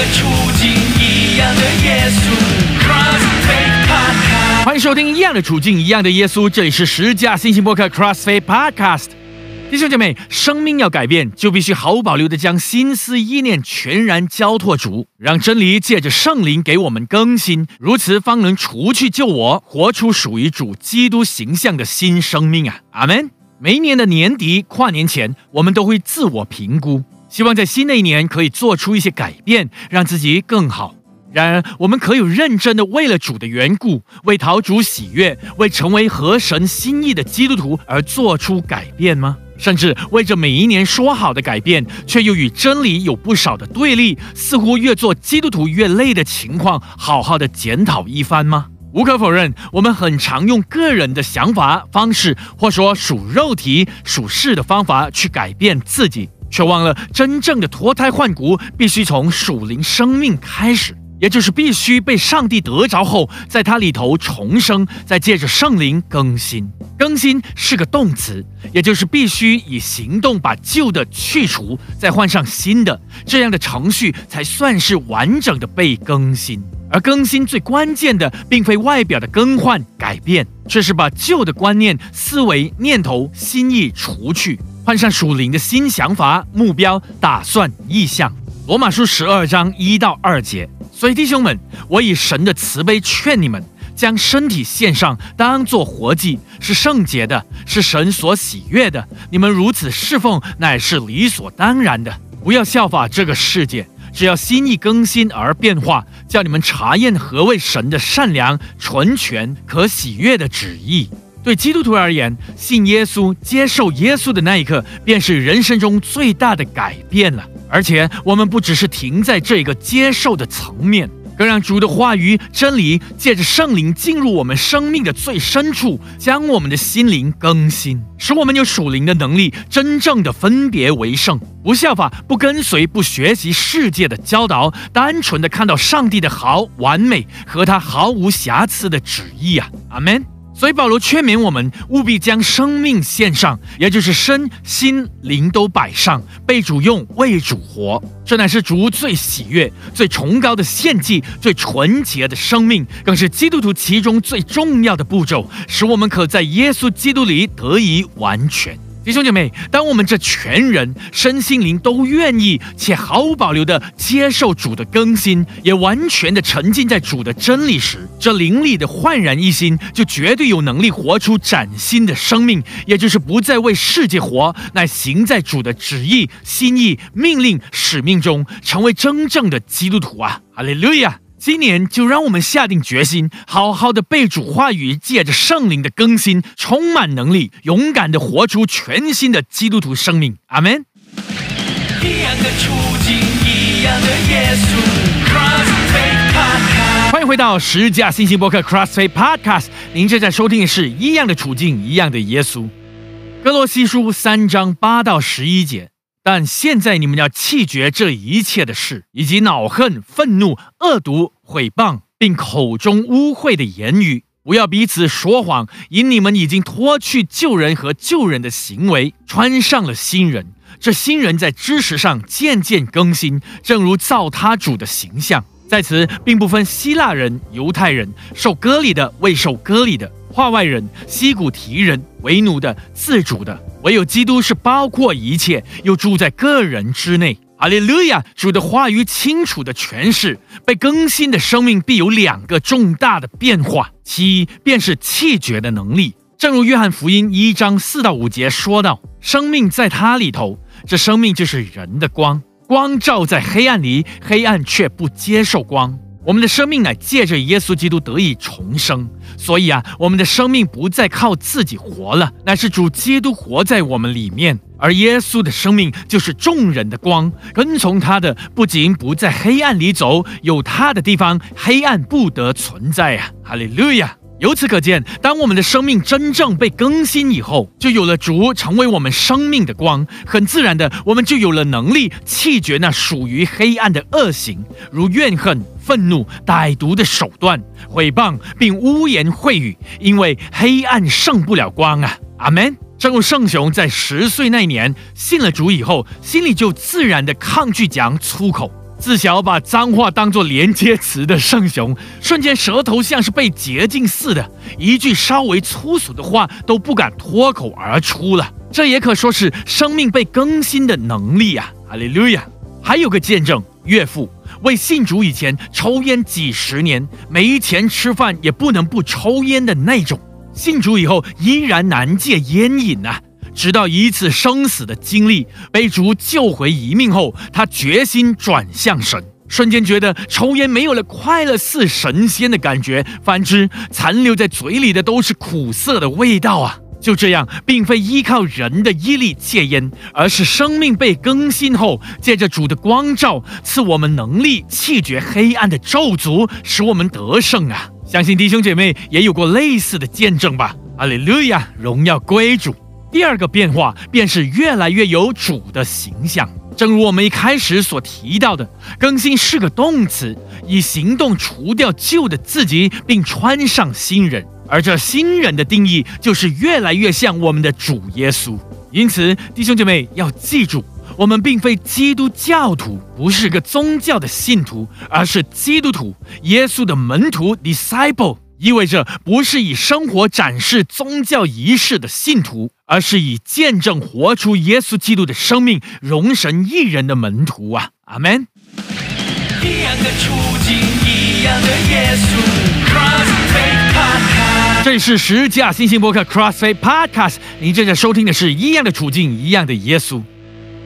的处境，一样的耶稣。欢迎收听《一样的处境，一样的耶稣》，这里是十架新星播客 CrossFit Podcast。弟兄姐妹，生命要改变，就必须毫无保留的将心思意念全然交托主，让真理借着圣灵给我们更新，如此方能除去救我，活出属于主基督形象的新生命啊！阿门。每一年的年底跨年前，我们都会自我评估，希望在新的一年可以做出一些改变，让自己更好。然而，我们可有认真的为了主的缘故，为讨主喜悦，为成为合神心意的基督徒而做出改变吗？甚至为着每一年说好的改变，却又与真理有不少的对立，似乎越做基督徒越累的情况，好好的检讨一番吗？无可否认，我们很常用个人的想法、方式，或说属肉体、属世的方法去改变自己，却忘了真正的脱胎换骨必须从属灵生命开始。也就是必须被上帝得着后，在它里头重生，再借着圣灵更新。更新是个动词，也就是必须以行动把旧的去除，再换上新的，这样的程序才算是完整的被更新。而更新最关键的，并非外表的更换改变，却是把旧的观念、思维、念头、心意除去，换上属灵的新想法、目标、打算、意向。罗马书十二章一到二节。所以弟兄们，我以神的慈悲劝你们，将身体献上，当作活祭，是圣洁的，是神所喜悦的。你们如此侍奉，乃是理所当然的。不要效法这个世界，只要心意更新而变化，叫你们查验何为神的善良、纯全、可喜悦的旨意。对基督徒而言，信耶稣、接受耶稣的那一刻，便是人生中最大的改变了。而且，我们不只是停在这个接受的层面，更让主的话语、真理借着圣灵进入我们生命的最深处，将我们的心灵更新，使我们有属灵的能力，真正的分别为圣，不效法、不跟随、不学习世界的教导，单纯的看到上帝的好、完美和他毫无瑕疵的旨意啊！阿门。所以保罗劝勉我们，务必将生命献上，也就是身心灵都摆上，被主用，为主活。这乃是主最喜悦、最崇高的献祭，最纯洁的生命，更是基督徒其中最重要的步骤，使我们可在耶稣基督里得以完全。弟兄姐妹，当我们这全人身心灵都愿意且毫无保留的接受主的更新，也完全的沉浸在主的真理时，这灵力的焕然一新，就绝对有能力活出崭新的生命，也就是不再为世界活，乃行在主的旨意、心意、命令、使命中，成为真正的基督徒啊！哈利路亚。今年就让我们下定决心，好好的被主话语借着圣灵的更新，充满能力，勇敢的活出全新的基督徒生命。阿门。一样的处境，一样的耶稣。欢迎回到十架信息博客 CrossFit Podcast，您正在收听的是一样的处境，一样的耶稣。哥罗西书三章八到十一节。但现在你们要弃绝这一切的事，以及恼恨、愤怒、恶毒、毁谤，并口中污秽的言语，不要彼此说谎，因你们已经脱去旧人和旧人的行为，穿上了新人。这新人在知识上渐渐更新，正如造他主的形象。在此，并不分希腊人、犹太人，受割礼的、未受割礼的。化外人、西古提人、为奴的、自主的，唯有基督是包括一切，又住在个人之内。阿利路亚！主的话语清楚的诠释，被更新的生命必有两个重大的变化，其一便是气绝的能力。正如约翰福音一章四到五节说道：“生命在他里头，这生命就是人的光，光照在黑暗里，黑暗却不接受光。”我们的生命乃借着耶稣基督得以重生，所以啊，我们的生命不再靠自己活了，乃是主基督活在我们里面。而耶稣的生命就是众人的光，跟从他的不仅不在黑暗里走，有他的地方，黑暗不得存在啊！哈利路亚。由此可见，当我们的生命真正被更新以后，就有了主成为我们生命的光，很自然的，我们就有了能力弃绝那属于黑暗的恶行，如怨恨、愤怒、歹毒的手段、毁谤，并污言秽语，因为黑暗胜不了光啊！阿门。正如圣雄在十岁那年信了主以后，心里就自然的抗拒讲粗口。自小把脏话当作连接词的圣雄，瞬间舌头像是被洁净似的，一句稍微粗俗的话都不敢脱口而出了。这也可说是生命被更新的能力啊！哈利路亚！还有个见证，岳父为信主以前抽烟几十年，没钱吃饭也不能不抽烟的那种，信主以后依然难戒烟瘾啊！直到一次生死的经历，被主救回一命后，他决心转向神，瞬间觉得抽烟没有了快乐似神仙的感觉，反之，残留在嘴里的都是苦涩的味道啊！就这样，并非依靠人的毅力戒烟，而是生命被更新后，借着主的光照，赐我们能力弃绝黑暗的咒诅，使我们得胜啊！相信弟兄姐妹也有过类似的见证吧？阿利路亚，荣耀归主。第二个变化便是越来越有主的形象，正如我们一开始所提到的，更新是个动词，以行动除掉旧的自己，并穿上新人。而这新人的定义就是越来越像我们的主耶稣。因此，弟兄姐妹要记住，我们并非基督教徒，不是个宗教的信徒，而是基督徒，耶稣的门徒 （disciple）。意味着不是以生活展示宗教仪式的信徒，而是以见证活出耶稣基督的生命、容神一人的门徒啊！阿门。一样的处境，一样的耶稣。这里是十架新型博客 Crossfade Podcast，您正在收听的是一样的处境，一样的耶稣。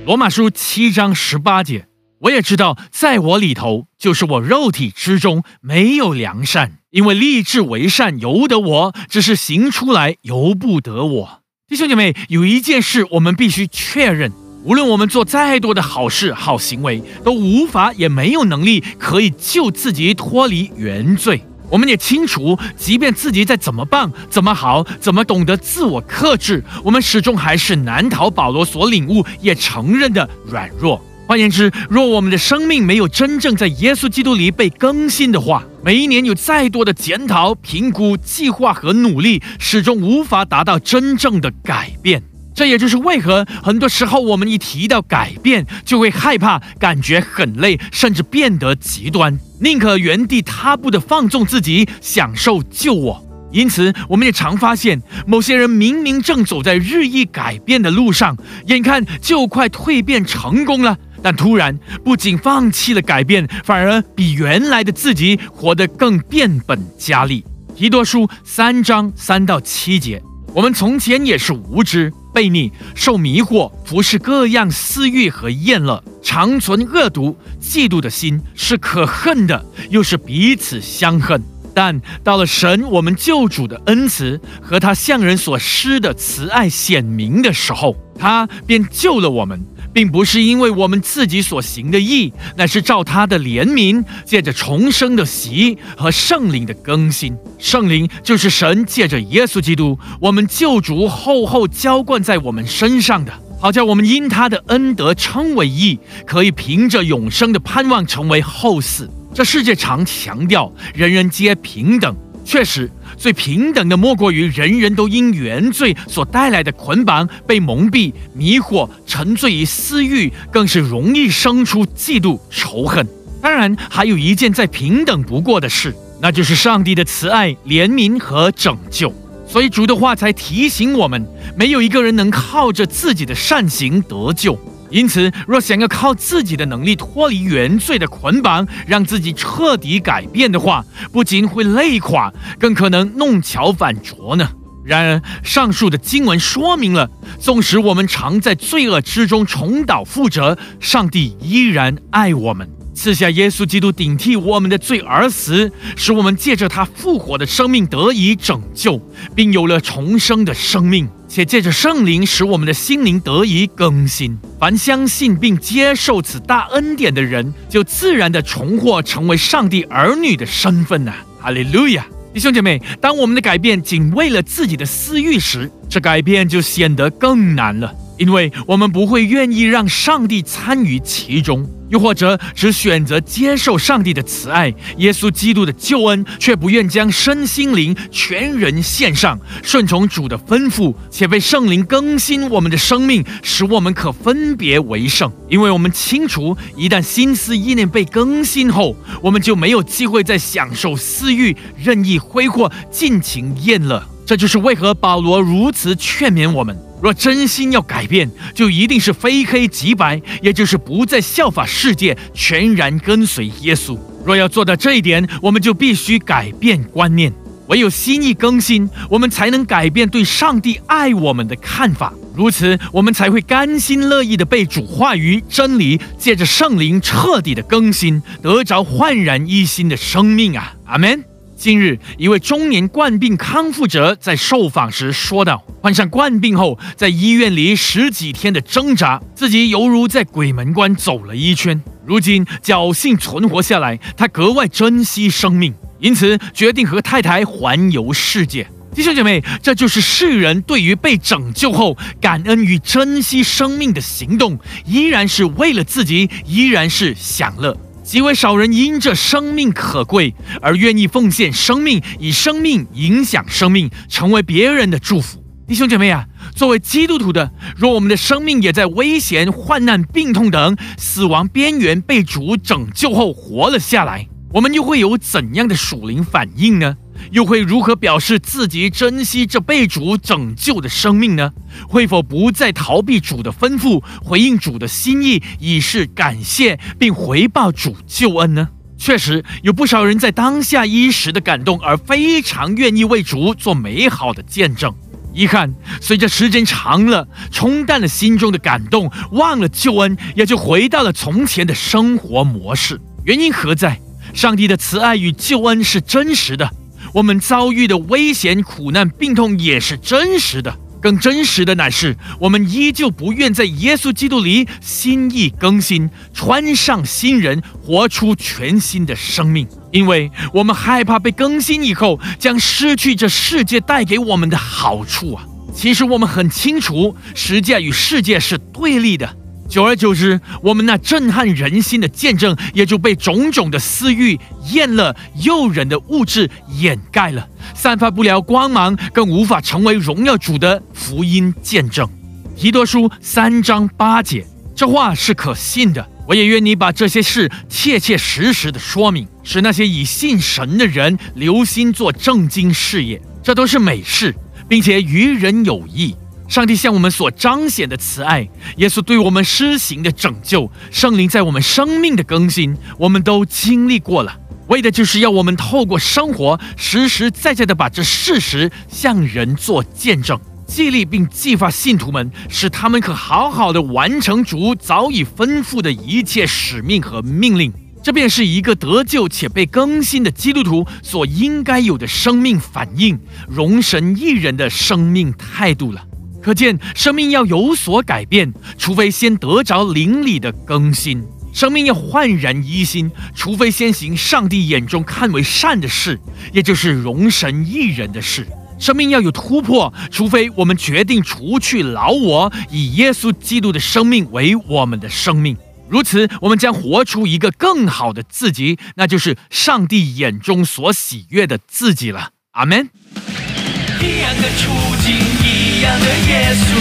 罗马书七章十八节，我也知道，在我里头，就是我肉体之中没有良善。因为立志为善由得我，只是行出来由不得我。弟兄姐妹，有一件事我们必须确认：无论我们做再多的好事、好行为，都无法也没有能力可以救自己脱离原罪。我们也清楚，即便自己再怎么棒、怎么好、怎么懂得自我克制，我们始终还是难逃保罗所领悟也承认的软弱。换言之，若我们的生命没有真正在耶稣基督里被更新的话，每一年有再多的检讨、评估、计划和努力，始终无法达到真正的改变。这也就是为何很多时候我们一提到改变，就会害怕，感觉很累，甚至变得极端，宁可原地踏步的放纵自己，享受救我。因此，我们也常发现，某些人明明正走在日益改变的路上，眼看就快蜕变成功了。但突然，不仅放弃了改变，反而比原来的自己活得更变本加厉。提多书三章三到七节，我们从前也是无知、悖逆、受迷惑，服侍各样私欲和厌乐，常存恶毒、嫉妒的心，是可恨的，又是彼此相恨。但到了神我们救主的恩慈和他向人所施的慈爱显明的时候，他便救了我们。并不是因为我们自己所行的义，乃是照他的怜悯，借着重生的喜和圣灵的更新。圣灵就是神借着耶稣基督，我们救主厚厚浇灌在我们身上的，好叫我们因他的恩德称为义，可以凭着永生的盼望成为后嗣。这世界常强调人人皆平等。确实，最平等的莫过于人人都因原罪所带来的捆绑被蒙蔽、迷惑、沉醉于私欲，更是容易生出嫉妒、仇恨。当然，还有一件再平等不过的事，那就是上帝的慈爱、怜悯和拯救。所以主的话才提醒我们：没有一个人能靠着自己的善行得救。因此，若想要靠自己的能力脱离原罪的捆绑，让自己彻底改变的话，不仅会累垮，更可能弄巧反拙呢。然而，上述的经文说明了，纵使我们常在罪恶之中重蹈覆辙，上帝依然爱我们。赐下耶稣基督顶替我们的罪而死，使我们借着他复活的生命得以拯救，并有了重生的生命，且借着圣灵使我们的心灵得以更新。凡相信并接受此大恩典的人，就自然的重获成为上帝儿女的身份呐！哈利路亚！弟兄姐妹，当我们的改变仅为了自己的私欲时，这改变就显得更难了。因为我们不会愿意让上帝参与其中，又或者只选择接受上帝的慈爱、耶稣基督的救恩，却不愿将身心灵全人献上，顺从主的吩咐，且被圣灵更新我们的生命，使我们可分别为圣。因为我们清楚，一旦心思意念被更新后，我们就没有机会再享受私欲、任意挥霍、尽情宴乐。这就是为何保罗如此劝勉我们。若真心要改变，就一定是非黑即白，也就是不再效法世界，全然跟随耶稣。若要做到这一点，我们就必须改变观念。唯有心意更新，我们才能改变对上帝爱我们的看法。如此，我们才会甘心乐意的被主话语真理借着圣灵彻底的更新，得着焕然一新的生命啊！阿门。近日，一位中年冠病康复者在受访时说道：“患上冠病后，在医院里十几天的挣扎，自己犹如在鬼门关走了一圈。如今侥幸存活下来，他格外珍惜生命，因此决定和太太环游世界。”弟兄姐妹，这就是世人对于被拯救后感恩与珍惜生命的行动，依然是为了自己，依然是享乐。极为少人因着生命可贵而愿意奉献生命，以生命影响生命，成为别人的祝福。弟兄姐妹啊，作为基督徒的，若我们的生命也在危险、患难、病痛等死亡边缘被主拯救后活了下来，我们又会有怎样的属灵反应呢？又会如何表示自己珍惜这被主拯救的生命呢？会否不再逃避主的吩咐，回应主的心意，以示感谢并回报主救恩呢？确实有不少人在当下一时的感动，而非常愿意为主做美好的见证。遗憾，随着时间长了，冲淡了心中的感动，忘了救恩，也就回到了从前的生活模式。原因何在？上帝的慈爱与救恩是真实的。我们遭遇的危险、苦难、病痛也是真实的，更真实的乃是我们依旧不愿在耶稣基督里心意更新，穿上新人，活出全新的生命，因为我们害怕被更新以后将失去这世界带给我们的好处啊！其实我们很清楚，实践与世界是对立的。久而久之，我们那震撼人心的见证也就被种种的私欲、厌乐、诱人的物质掩盖了，散发不了光芒，更无法成为荣耀主的福音见证。提多书三章八节，这话是可信的。我也愿你把这些事切切实实的说明，使那些以信神的人留心做正经事业，这都是美事，并且于人有益。上帝向我们所彰显的慈爱，耶稣对我们施行的拯救，圣灵在我们生命的更新，我们都经历过了，为的就是要我们透过生活，实实在在的把这事实向人做见证，激励并激发信徒们，使他们可好好的完成主早已吩咐的一切使命和命令。这便是一个得救且被更新的基督徒所应该有的生命反应，容神一人的生命态度了。可见，生命要有所改变，除非先得着灵里的更新；生命要焕然一新，除非先行上帝眼中看为善的事，也就是容神一人的事；生命要有突破，除非我们决定除去老我，以耶稣基督的生命为我们的生命。如此，我们将活出一个更好的自己，那就是上帝眼中所喜悦的自己了。阿门。样的耶稣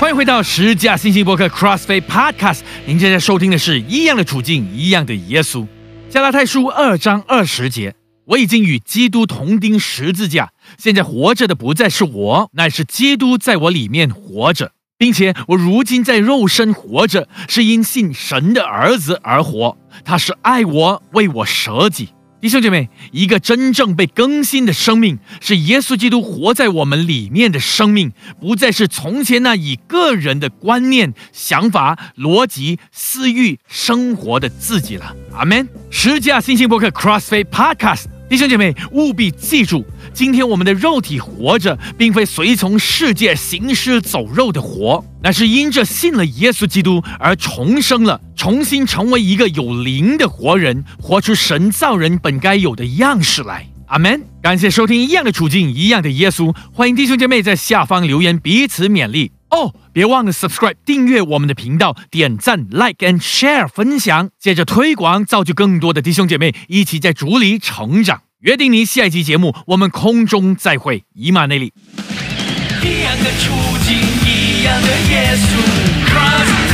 欢迎回到十架星星博客 CrossFit Podcast。您现在收听的是一样的处境，一样的耶稣。加拉太书二章二十节：我已经与基督同钉十字架，现在活着的不再是我，乃是基督在我里面活着，并且我如今在肉身活着，是因信神的儿子而活。他是爱我，为我舍己。弟兄姐妹，一个真正被更新的生命，是耶稣基督活在我们里面的生命，不再是从前那以个人的观念、想法、逻辑、私欲生活的自己了。阿门。十架星星博客 CrossFit Podcast。弟兄姐妹，务必记住，今天我们的肉体活着，并非随从世界行尸走肉的活，乃是因着信了耶稣基督而重生了，重新成为一个有灵的活人，活出神造人本该有的样式来。阿门。感谢收听一样的处境，一样的耶稣，欢迎弟兄姐妹在下方留言，彼此勉励。哦，别忘了 subscribe 订阅我们的频道，点赞 like and share 分享，借着推广造就更多的弟兄姐妹一起在竹里成长。约定你下一期节目我们空中再会。以马内利。一样的处境一样的耶稣 crosst